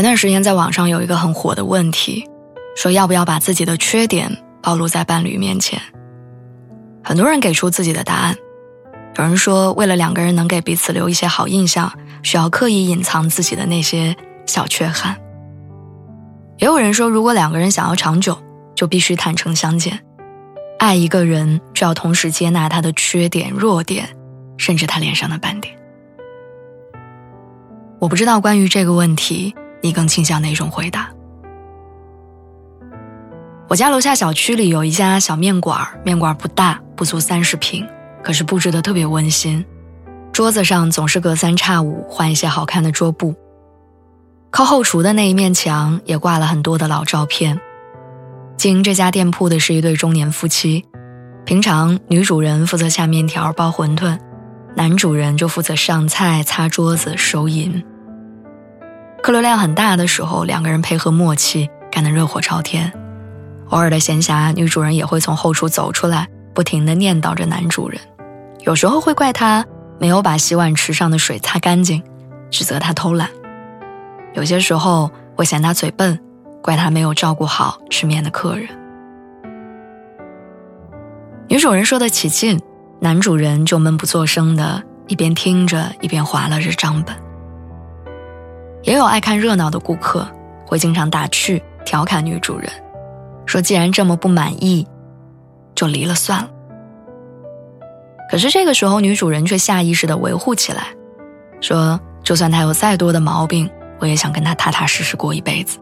前段时间在网上有一个很火的问题，说要不要把自己的缺点暴露在伴侣面前？很多人给出自己的答案。有人说，为了两个人能给彼此留一些好印象，需要刻意隐藏自己的那些小缺憾。也有人说，如果两个人想要长久，就必须坦诚相见。爱一个人，就要同时接纳他的缺点、弱点，甚至他脸上的斑点。我不知道关于这个问题。你更倾向哪种回答？我家楼下小区里有一家小面馆面馆不大，不足三十平，可是布置的特别温馨。桌子上总是隔三差五换一些好看的桌布。靠后厨的那一面墙也挂了很多的老照片。经营这家店铺的是一对中年夫妻，平常女主人负责下面条、包馄饨，男主人就负责上菜、擦桌子、收银。客流量很大的时候，两个人配合默契，干得热火朝天。偶尔的闲暇，女主人也会从后厨走出来，不停地念叨着男主人。有时候会怪他没有把洗碗池上的水擦干净，指责他偷懒；有些时候会嫌他嘴笨，怪他没有照顾好吃面的客人。女主人说得起劲，男主人就闷不作声的，一边听着一边划拉着账本。也有爱看热闹的顾客，会经常打趣调侃女主人，说既然这么不满意，就离了算了。可是这个时候，女主人却下意识地维护起来，说就算他有再多的毛病，我也想跟他踏踏实实过一辈子。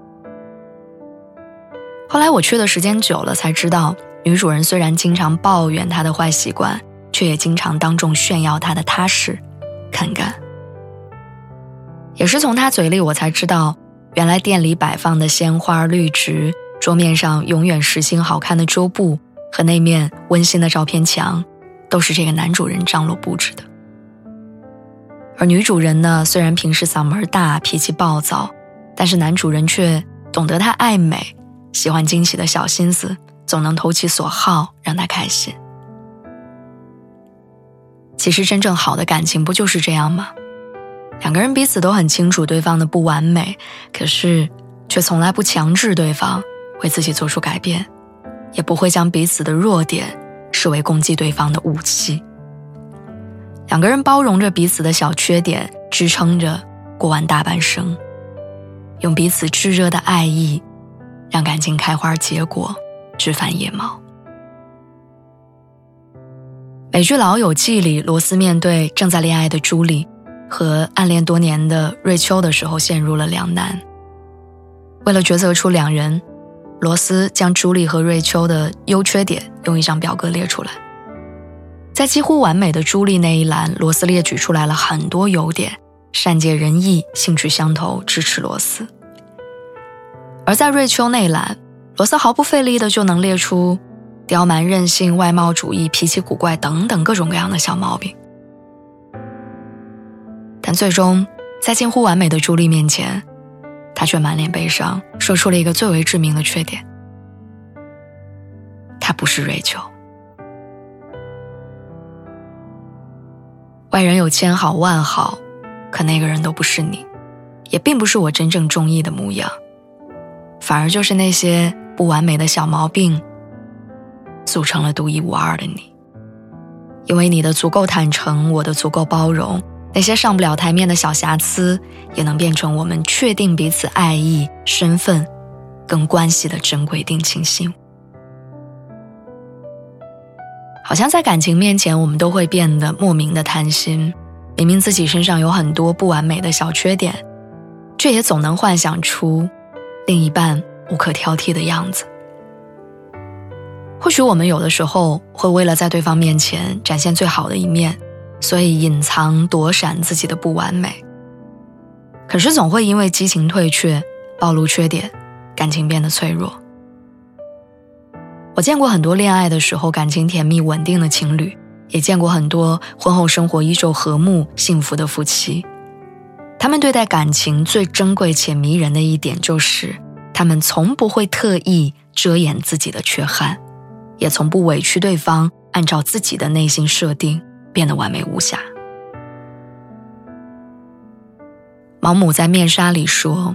后来我去的时间久了，才知道女主人虽然经常抱怨他的坏习惯，却也经常当众炫耀他的踏实、肯干。也是从他嘴里，我才知道，原来店里摆放的鲜花绿植，桌面上永远时兴好看的桌布和那面温馨的照片墙，都是这个男主人张罗布置的。而女主人呢，虽然平时嗓门大、脾气暴躁，但是男主人却懂得她爱美、喜欢惊喜的小心思，总能投其所好，让她开心。其实，真正好的感情不就是这样吗？两个人彼此都很清楚对方的不完美，可是却从来不强制对方为自己做出改变，也不会将彼此的弱点视为攻击对方的武器。两个人包容着彼此的小缺点，支撑着过完大半生，用彼此炙热的爱意，让感情开花结果，枝繁叶茂。美剧《老友记》里，罗斯面对正在恋爱的朱莉。和暗恋多年的瑞秋的时候陷入了两难。为了抉择出两人，罗斯将朱莉和瑞秋的优缺点用一张表格列出来。在几乎完美的朱莉那一栏，罗斯列举出来了很多优点：善解人意、兴趣相投、支持罗斯。而在瑞秋那一栏，罗斯毫不费力的就能列出刁蛮任性、外貌主义、脾气古怪等等各种各样的小毛病。但最终，在近乎完美的朱莉面前，他却满脸悲伤，说出了一个最为致命的缺点：他不是瑞秋。外人有千好万好，可那个人都不是你，也并不是我真正中意的模样，反而就是那些不完美的小毛病，组成了独一无二的你。因为你的足够坦诚，我的足够包容。那些上不了台面的小瑕疵，也能变成我们确定彼此爱意、身份、跟关系的珍贵定情信。好像在感情面前，我们都会变得莫名的贪心，明明自己身上有很多不完美的小缺点，却也总能幻想出另一半无可挑剔的样子。或许我们有的时候会为了在对方面前展现最好的一面。所以隐藏躲闪自己的不完美。可是总会因为激情退却，暴露缺点，感情变得脆弱。我见过很多恋爱的时候感情甜蜜稳定的情侣，也见过很多婚后生活依旧和睦幸福的夫妻。他们对待感情最珍贵且迷人的一点，就是他们从不会特意遮掩自己的缺憾，也从不委屈对方，按照自己的内心设定变得完美无瑕。毛姆在《面纱》里说：“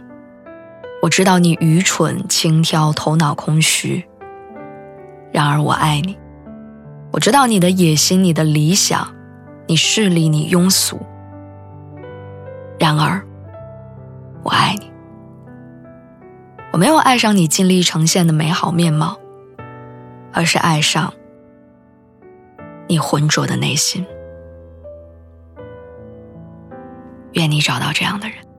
我知道你愚蠢、轻佻、头脑空虚，然而我爱你。我知道你的野心、你的理想、你势利、你庸俗。”然而，我爱你。我没有爱上你尽力呈现的美好面貌，而是爱上你浑浊的内心。愿你找到这样的人。